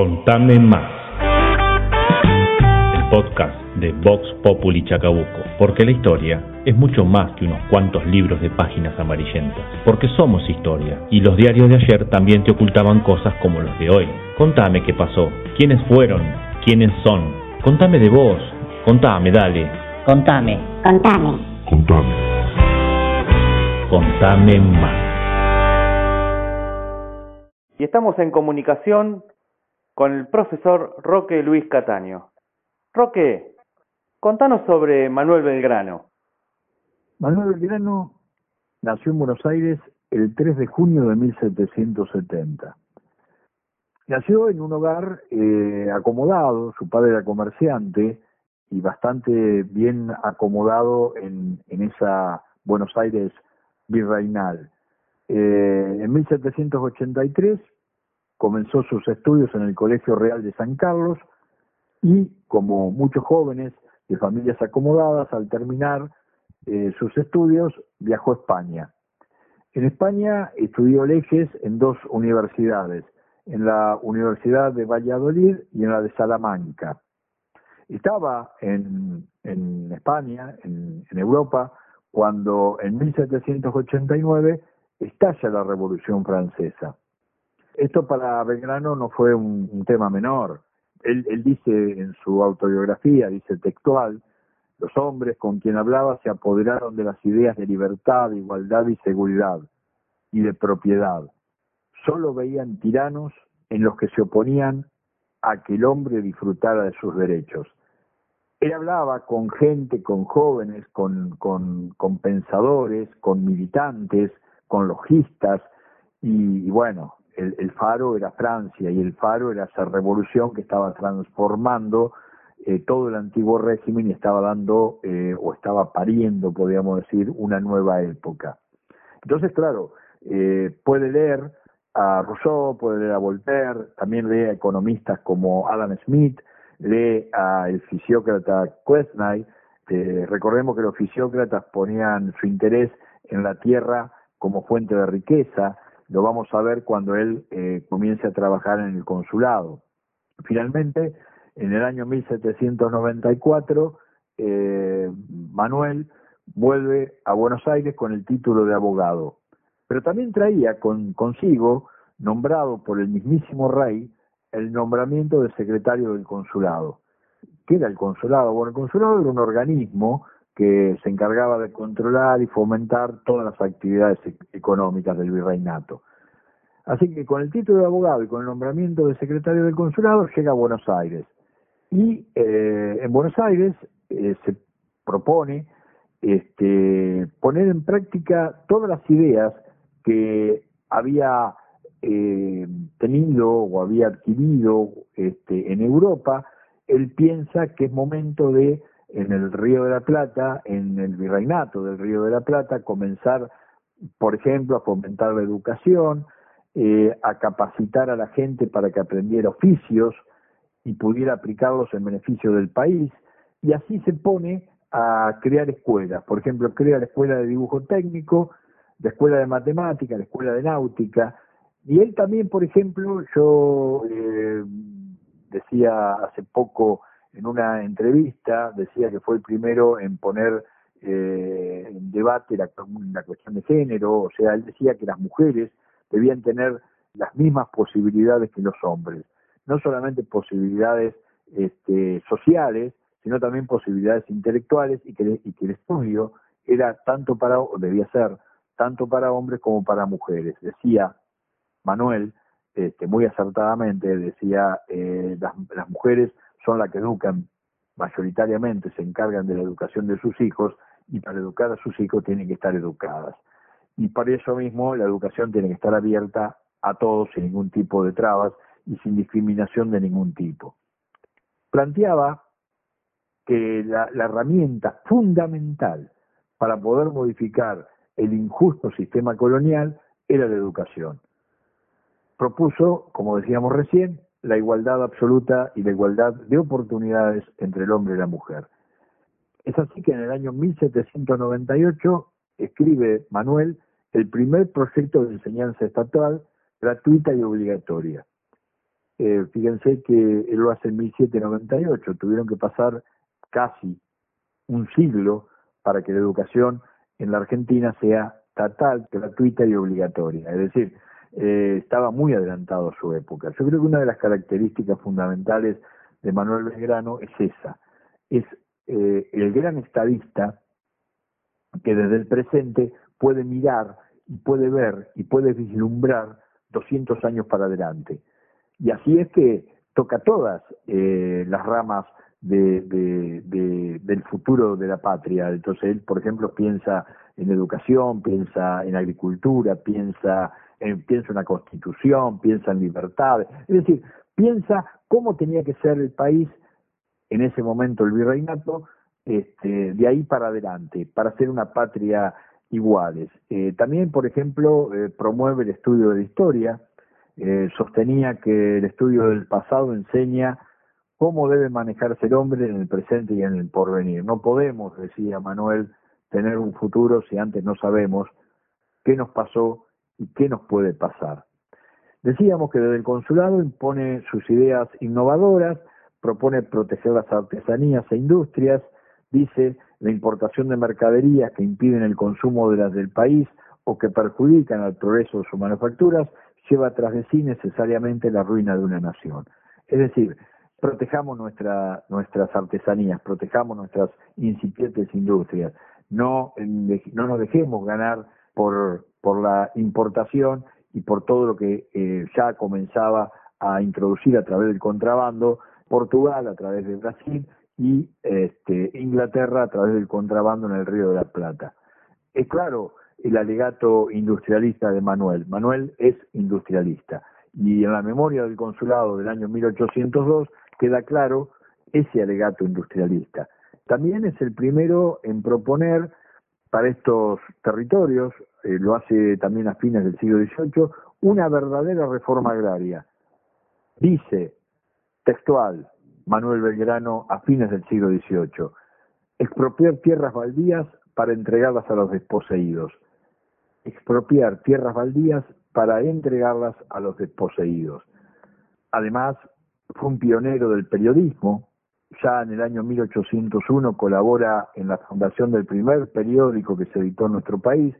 Contame más. El podcast de Vox Populi Chacabuco. Porque la historia es mucho más que unos cuantos libros de páginas amarillentas. Porque somos historia. Y los diarios de ayer también te ocultaban cosas como los de hoy. Contame qué pasó. ¿Quiénes fueron? ¿Quiénes son? Contame de vos. Contame, dale. Contame. Contame. Contame. Contame más. Y estamos en comunicación con el profesor Roque Luis Cataño. Roque, contanos sobre Manuel Belgrano. Manuel Belgrano nació en Buenos Aires el 3 de junio de 1770. Nació en un hogar eh, acomodado, su padre era comerciante y bastante bien acomodado en, en esa Buenos Aires virreinal. Eh, en 1783 comenzó sus estudios en el Colegio Real de San Carlos y, como muchos jóvenes de familias acomodadas, al terminar eh, sus estudios viajó a España. En España estudió leyes en dos universidades, en la Universidad de Valladolid y en la de Salamanca. Estaba en, España, en, en Europa, cuando en 1789 estalla la Revolución Francesa. Esto para Belgrano no fue un, un tema menor. Él, él, dice en su autobiografía, dice textual, los hombres con quien hablaba se apoderaron de las ideas de libertad, igualdad y seguridad, y de propiedad. Solo veían tiranos en los que se oponían a que el hombre disfrutara de sus derechos. Él hablaba con gente, con jóvenes, con, con, con pensadores, con militantes, con logistas, y, y bueno, el, el, faro era Francia y el faro era esa revolución que estaba transformando eh, todo el antiguo régimen y estaba dando eh, o estaba pariendo, podríamos decir, una nueva época. Entonces, claro, eh, puede leer a Rousseau, puede leer a Voltaire, también lee a economistas como Adam Smith, lee al fisiócrata Quesnay. recordemos que los fisiócratas ponían su interés en la tierra como fuente de riqueza, lo vamos a ver cuando él eh, comience a trabajar en el consulado. Finalmente, en el año 1794, eh, Manuel vuelve a Buenos Aires con el título de abogado, pero también traía con, consigo, nombrado por el mismísimo rey, el nombramiento de secretario del consulado. ¿Qué era el consulado? Bueno, el consulado era un organismo que se encargaba de controlar y fomentar todas las actividades e-, económicas del virreinato. Así que con el título de abogado y con el nombramiento de secretario del consulado llega a Buenos Aires. Y eh, en Buenos Aires eh, se propone este, poner en práctica todas las ideas que había eh, tenido o había adquirido este, en Europa. Él piensa que es momento de en el Río de la Plata, en el virreinato del Río de la Plata, comenzar, por ejemplo, a fomentar la educación, eh, a capacitar a la gente para que aprendiera oficios y pudiera aplicarlos en beneficio del país, y así se pone a crear escuelas. Por ejemplo, crea la escuela de dibujo técnico, la escuela de matemática, la escuela de náutica, y él también, por ejemplo, yo eh, decía hace poco, en una entrevista, decía que fue el primero en poner eh, en debate la, la, cuestión de género, o sea, él decía que las mujeres debían tener las mismas posibilidades que los hombres, no solamente posibilidades este, sociales, sino también posibilidades intelectuales y que, y que el estudio era tanto para, o debía ser, tanto para hombres como para mujeres. Decía Manuel, este, muy acertadamente, decía, eh, las, las mujeres son las que educan mayoritariamente, se encargan de la educación de sus hijos y para educar a sus hijos tienen que estar educadas. Y para eso mismo la educación tiene que estar abierta a todos sin ningún tipo de trabas y sin discriminación de ningún tipo. Planteaba que la, la herramienta fundamental para poder modificar el injusto sistema colonial era la educación. Propuso, como decíamos recién, la igualdad absoluta y la igualdad de oportunidades entre el hombre y la mujer. Es así que en el año 1798 escribe Manuel el primer proyecto de enseñanza estatal gratuita y obligatoria. eh, fíjense que él lo hace en 1798, tuvieron que pasar casi un siglo para que la educación en la Argentina sea estatal, gratuita y obligatoria. Es decir, eh, estaba muy adelantado a su época. Yo creo que una de las características fundamentales de Manuel Belgrano es esa, es eh, el gran estadista que desde el presente puede mirar y puede ver y puede vislumbrar 200 años para adelante. Y así es que toca todas eh, las ramas de, del futuro de la patria. Entonces él, por ejemplo, piensa en educación, piensa en agricultura, piensa en, piensa en una constitución, piensa en libertad. Es decir, piensa cómo tenía que ser el país en ese momento el virreinato, este, de ahí para adelante, para ser una patria iguales. Eh, también, por ejemplo, eh, promueve el estudio de la historia, eh, sostenía que el estudio del pasado enseña cómo debe manejarse el hombre en el presente y en el porvenir. No podemos, decía Manuel, tener un futuro si antes no sabemos qué nos pasó y qué nos puede pasar. Decíamos que desde el consulado impone sus ideas innovadoras, propone proteger las artesanías e industrias, dice la importación de mercaderías que impiden el consumo de las del país o que perjudican al progreso de sus manufacturas, lleva tras de sí necesariamente la ruina de una nación. Es decir, protejamos nuestra, nuestras artesanías, protejamos nuestras incipientes industrias, no, no nos dejemos ganar por, por la importación y por todo lo que eh, ya comenzaba a introducir a través del contrabando Portugal a través de Brasil y este, Inglaterra a través del contrabando en el Río de la Plata. Es claro el alegato industrialista de Manuel. Manuel es industrialista y en la memoria del consulado del año 1802 queda claro ese alegato industrialista. También es el primero en proponer para estos territorios, eh, lo hace también a fines del siglo XVIII, una verdadera reforma agraria. Dice textual, Manuel Belgrano a fines del siglo XVIII, expropiar tierras baldías para entregarlas a los desposeídos, expropiar tierras baldías para entregarlas a los desposeídos. Además, fue un pionero del periodismo, ya en el año 1801 colabora en la fundación del primer periódico que se editó en nuestro país,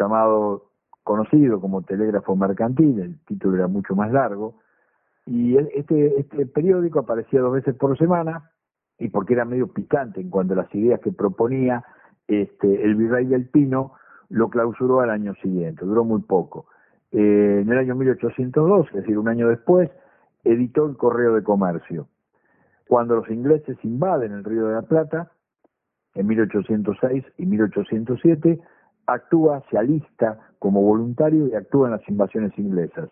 llamado, conocido como Telégrafo Mercantil, el título era mucho más largo, y este, este periódico aparecía dos veces por semana, y porque era medio picante en cuanto a las ideas que proponía, este, el virrey del Pino lo clausuró al año siguiente, duró muy poco. Eh, en el año 1802, es decir, un año después, editó el Correo de Comercio. Cuando los ingleses invaden el Río de la Plata, en 1806 y 1807, actúa, se alista como voluntario y actúa en las invasiones inglesas.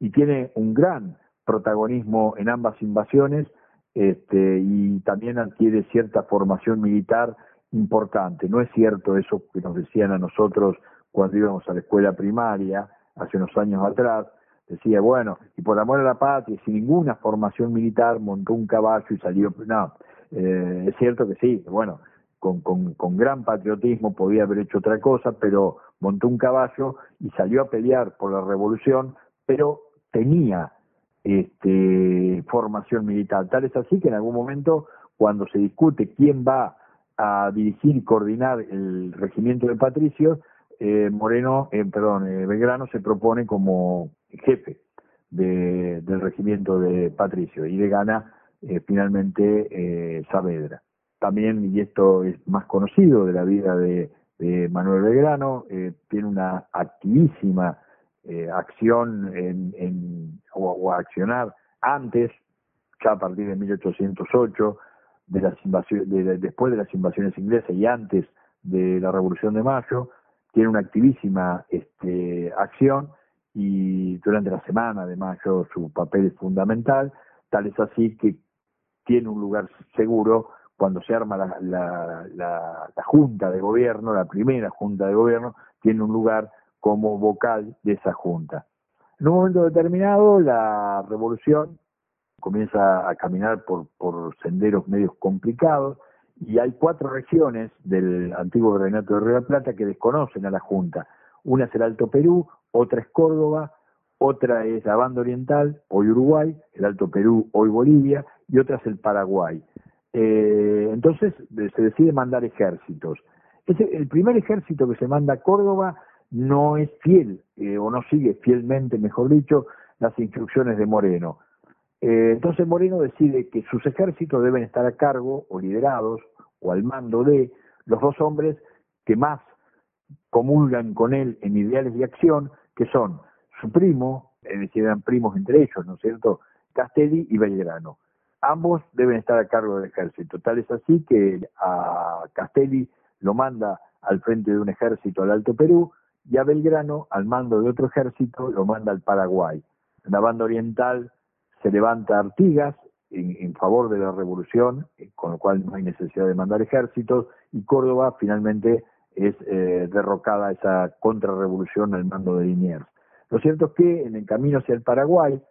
Y tiene un gran protagonismo en ambas invasiones este, y también adquiere cierta formación militar importante. No es cierto eso que nos decían a nosotros cuando íbamos a la escuela primaria hace unos años atrás. Decía, bueno, y por amor a la patria, sin ninguna formación militar, montó un caballo y salió. No, eh, es cierto que sí, bueno, con, con, con gran patriotismo podía haber hecho otra cosa, pero montó un caballo y salió a pelear por la revolución, pero tenía este, formación militar. Tal es así que en algún momento, cuando se discute quién va a dirigir y coordinar el regimiento de patricios, eh, Moreno, eh, perdón, eh, Belgrano se propone como jefe del regimiento de patricios y le gana finalmente Saavedra. También, y esto es más conocido de la vida de, de Manuel Belgrano, tiene una activísima eh, acción en, en o, accionar antes, ya a partir de 1808, de las invasiones, después de las invasiones inglesas y antes de la Revolución de Mayo, tiene una activísima este, acción y durante la semana de mayo su papel es fundamental, tal es así que tiene un lugar seguro cuando se arma la, la, la Junta de Gobierno, la primera Junta de Gobierno, tiene un lugar como vocal de esa junta. En un momento determinado, la revolución comienza a caminar por, por senderos medios complicados y hay cuatro regiones del antiguo Reinato de Río de Plata que desconocen a la Junta. Una es el Alto Perú, otra es Córdoba, otra es la banda oriental, hoy Uruguay, el Alto Perú, hoy Bolivia, y otra es el Paraguay. Eh, entonces se decide mandar ejércitos. el primer ejército que se manda a Córdoba no es fiel, eh, o no sigue fielmente, mejor dicho, las instrucciones de Moreno. Eh, entonces Moreno decide que sus ejércitos deben estar a cargo o liderados o al mando de los dos hombres que más comulgan con él en ideales de acción, que son su primo, es decir, eran primos entre ellos, ¿no es cierto?, Castelli y Belgrano. Ambos deben estar a cargo del ejército. Tal es así que a Castelli lo manda al frente de un ejército al Alto Perú y a Belgrano, al mando de otro ejército, lo manda al Paraguay. En la banda oriental se levanta Artigas en, favor de la revolución, con lo cual no hay necesidad de mandar ejércitos, y Córdoba finalmente es eh, derrocada esa contrarrevolución al mando de Liniers. Lo cierto es que en el camino hacia el Paraguay,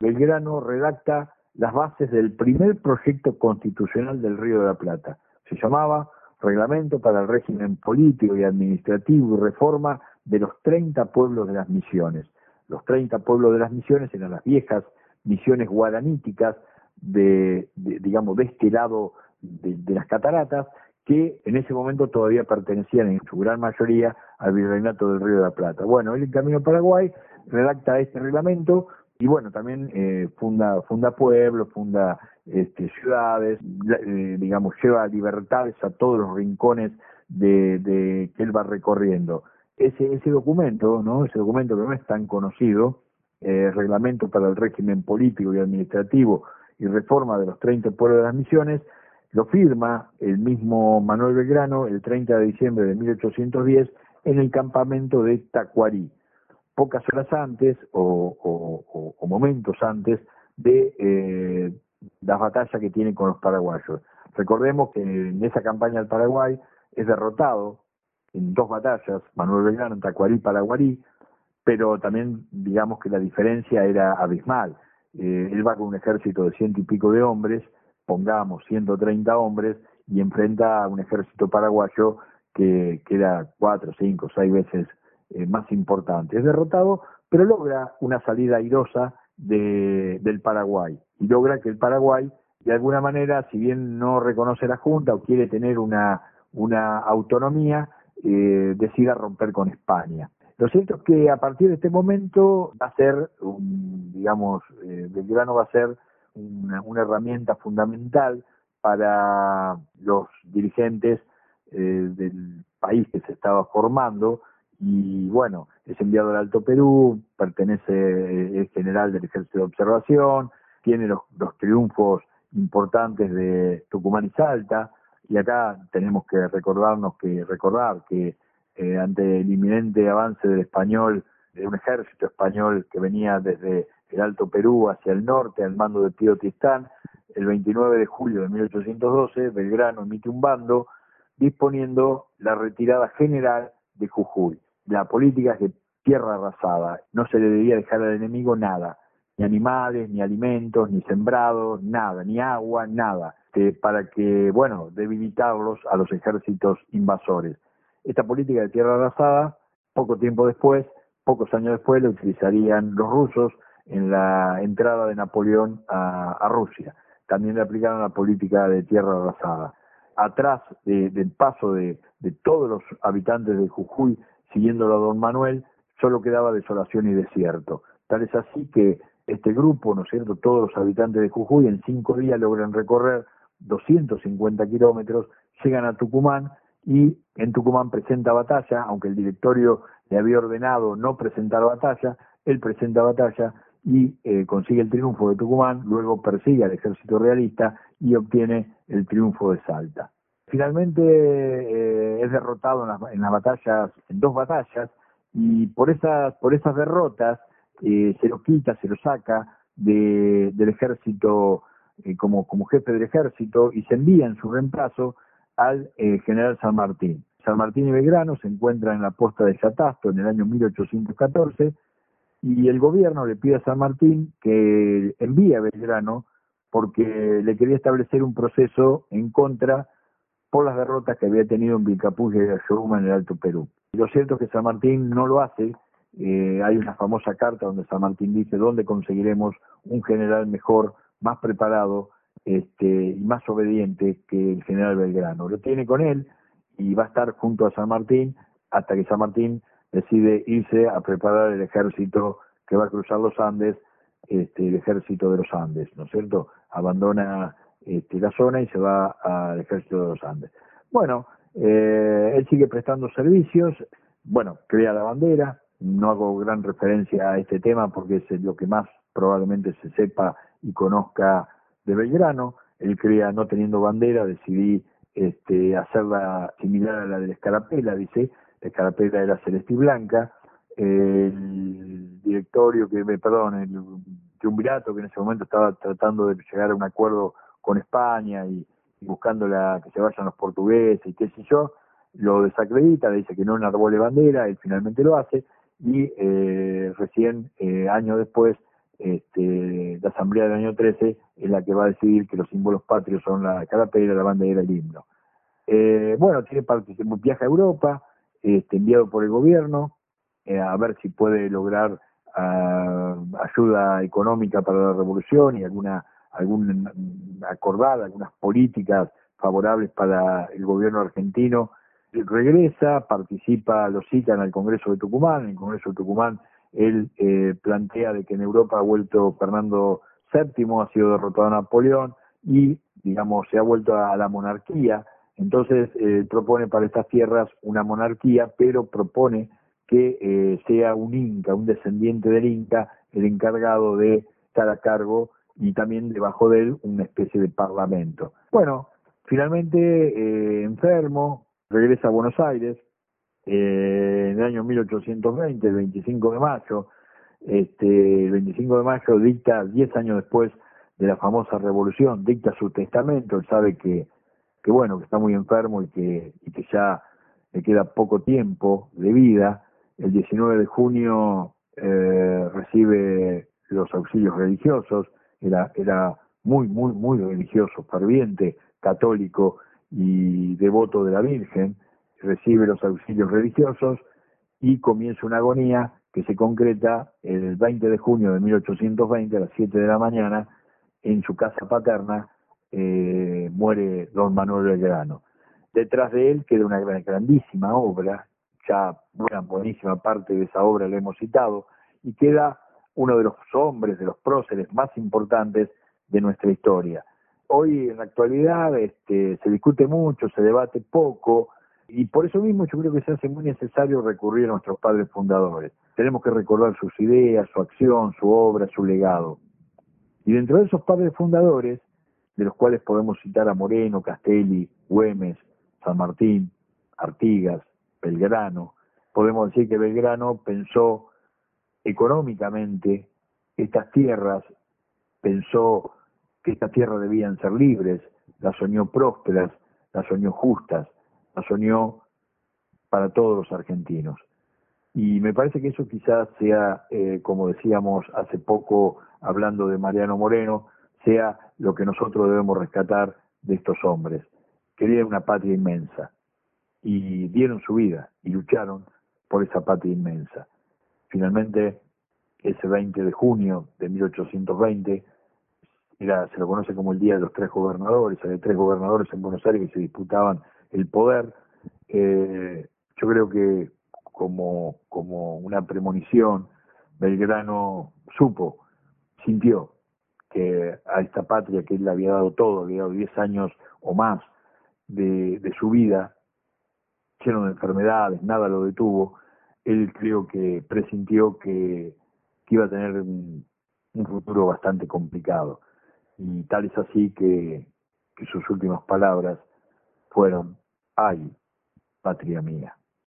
Belgrano redacta las bases del primer proyecto constitucional del Río de la Plata. Se llamaba Reglamento para el régimen político y administrativo y reforma de los 30 pueblos de las misiones. Los 30 pueblos de las misiones eran las viejas misiones guaraníticas de, digamos, de este lado de, las cataratas, que en ese momento todavía pertenecían en su gran mayoría al virreinato del Río de la Plata. Bueno, él en Camino Paraguay redacta este reglamento y bueno, también eh, funda, funda pueblos, funda este, ciudades, eh, digamos, lleva libertades a todos los rincones de, de, que él va recorriendo. Ese, ese documento, ¿no? Ese documento que no es tan conocido, eh, reglamento para el régimen político y administrativo y reforma de los 30 pueblos de las misiones, lo firma el mismo Manuel Belgrano el 30 de diciembre de 1810 en el campamento de Tacuarí pocas horas antes o, momentos antes de eh, las batallas que tiene con los paraguayos. Recordemos que en esa campaña del Paraguay es derrotado en dos batallas, Manuel Belgrano Tacuarí, Paraguarí, pero también digamos que la diferencia era abismal. Eh, él va con un ejército de ciento y pico de hombres, pongamos 130 hombres, y enfrenta a un ejército paraguayo que, que era cuatro, cinco, seis veces eh, más importante. Es derrotado, pero logra una salida airosa de, del Paraguay y logra que el Paraguay, de alguna manera, si bien no reconoce la Junta o quiere tener una, autonomía, eh, decida romper con España. Lo cierto es que a partir de este momento va a ser, un, digamos, eh, Belgrano va a ser una, una herramienta fundamental para los dirigentes eh, del país que se estaba formando y bueno, es enviado al Alto Perú, pertenece, eh, es general del Ejército de Observación, tiene los, triunfos importantes de Tucumán y Salta, y acá tenemos que recordarnos que recordar que eh, ante el inminente avance del español, de un ejército español que venía desde el Alto Perú hacia el norte al mando de Pío Tistán, el 29 de julio de 1812, Belgrano emite un bando disponiendo la retirada general de Jujuy la política es de tierra arrasada, no se le debía dejar al enemigo nada, ni animales, ni alimentos, ni sembrados, nada, ni agua, nada, para que, bueno, debilitarlos a los ejércitos invasores. Esta política de tierra arrasada, poco tiempo después, pocos años después, la utilizarían los rusos en la entrada de Napoleón a, Rusia. También le aplicaron la política de tierra arrasada. Atrás del paso de todos los habitantes de Jujuy siguiéndolo a don Manuel, solo quedaba desolación y desierto. Tal es así que este grupo, ¿no es cierto?, todos los habitantes de Jujuy en cinco días logran recorrer 250 kilómetros, llegan a Tucumán y en Tucumán presenta batalla, aunque el directorio le había ordenado no presentar batalla, él presenta batalla y eh, consigue el triunfo de Tucumán, luego persigue al ejército realista y obtiene el triunfo de Salta. Finalmente eh, es derrotado en las, batallas, en dos batallas, y por esas, por esas derrotas eh, se lo quita, se lo saca de, del ejército eh, como, como jefe del ejército y se envía en su reemplazo al general San Martín. San Martín y Belgrano se encuentran en la posta de Chatasto en el año 1814 y el gobierno le pide a San Martín que envíe a Belgrano porque le quería establecer un proceso en contra las derrotas que había tenido en Vilcapuglia y en el Alto Perú. Lo cierto es que San Martín no lo hace, eh, hay una famosa carta donde San Martín dice dónde conseguiremos un general mejor, más preparado este, y más obediente que el general Belgrano. Lo tiene con él y va a estar junto a San Martín hasta que San Martín decide irse a preparar el ejército que va a cruzar los Andes, este, el ejército de los Andes, ¿no es cierto? Abandona este, la zona y se va al ejército de los Andes. Bueno, eh, él sigue prestando servicios, bueno, crea la bandera, no hago gran referencia a este tema porque es lo que más probablemente se sepa y conozca de Belgrano. Él crea, no teniendo bandera, decidí este, hacerla similar a la de la escarapela, dice, la escarapela era celeste y blanca, el directorio, que perdón, el triunvirato que en ese momento estaba tratando de llegar a un acuerdo con España y, buscando la, que se vayan los portugueses y qué sé yo, lo desacredita, le dice que no enarbole bandera, él finalmente lo hace, y eh, recién, eh, años después, este, la Asamblea del año 13 es la que va a decidir que los símbolos patrios son la carapela, la bandera y el himno. Eh, bueno, tiene un viaje a Europa, este, enviado por el gobierno, eh, a ver si puede lograr ah, ayuda económica para la revolución y alguna algún acordada, algunas políticas favorables para el gobierno argentino. Regresa, participa, lo citan al Congreso de Tucumán, en el Congreso de Tucumán él eh, plantea de que en Europa ha vuelto Fernando VII, ha sido derrotado Napoleón y, digamos, se ha vuelto a la monarquía. Entonces, eh, propone para estas tierras una monarquía, pero propone que eh, sea un inca, un descendiente del inca, el encargado de estar a cargo y también debajo de él una especie de parlamento. Bueno, finalmente eh, enfermo, regresa a Buenos Aires, eh, en el año 1820, el 25 de mayo, este, el 25 de mayo dicta, 10 años después de la famosa revolución, dicta su testamento, él sabe que, que bueno, que está muy enfermo y que, y que ya le queda poco tiempo de vida, el 19 de junio eh, recibe los auxilios religiosos, era, era muy, muy, muy religioso, ferviente, católico y devoto de la Virgen, recibe los auxilios religiosos y comienza una agonía que se concreta el 20 de junio de 1820 a las 7 de la mañana en su casa paterna eh, muere don Manuel Belgrano. Detrás de él queda una grandísima obra, ya una buenísima parte de esa obra la hemos citado, y queda uno de los hombres, de los próceres más importantes de nuestra historia. Hoy en la actualidad este, se discute mucho, se debate poco, y por eso mismo yo creo que se hace muy necesario recurrir a nuestros padres fundadores. Tenemos que recordar sus ideas, su acción, su obra, su legado. Y dentro de esos padres fundadores, de los cuales podemos citar a Moreno, Castelli, Güemes, San Martín, Artigas, Belgrano, podemos decir que Belgrano pensó económicamente estas tierras, pensó que estas tierras debían ser libres, las soñó prósperas, las soñó justas, la soñó para todos los argentinos. Y me parece que eso quizás sea, eh, como decíamos hace poco hablando de Mariano Moreno, sea lo que nosotros debemos rescatar de estos hombres. Querían una patria inmensa y dieron su vida y lucharon por esa patria inmensa. Finalmente, ese 20 de junio de 1820, era, se lo conoce como el Día de los Tres Gobernadores, había tres gobernadores en Buenos Aires que se disputaban el poder. Eh, yo creo que como, como una premonición, Belgrano supo, sintió que a esta patria que él le había dado todo, había dado 10 años o más de, de su vida, lleno de enfermedades, nada lo detuvo, él creo que presintió que, que iba a tener un, futuro bastante complicado. Y tal es así que, que sus últimas palabras fueron, ay, patria mía.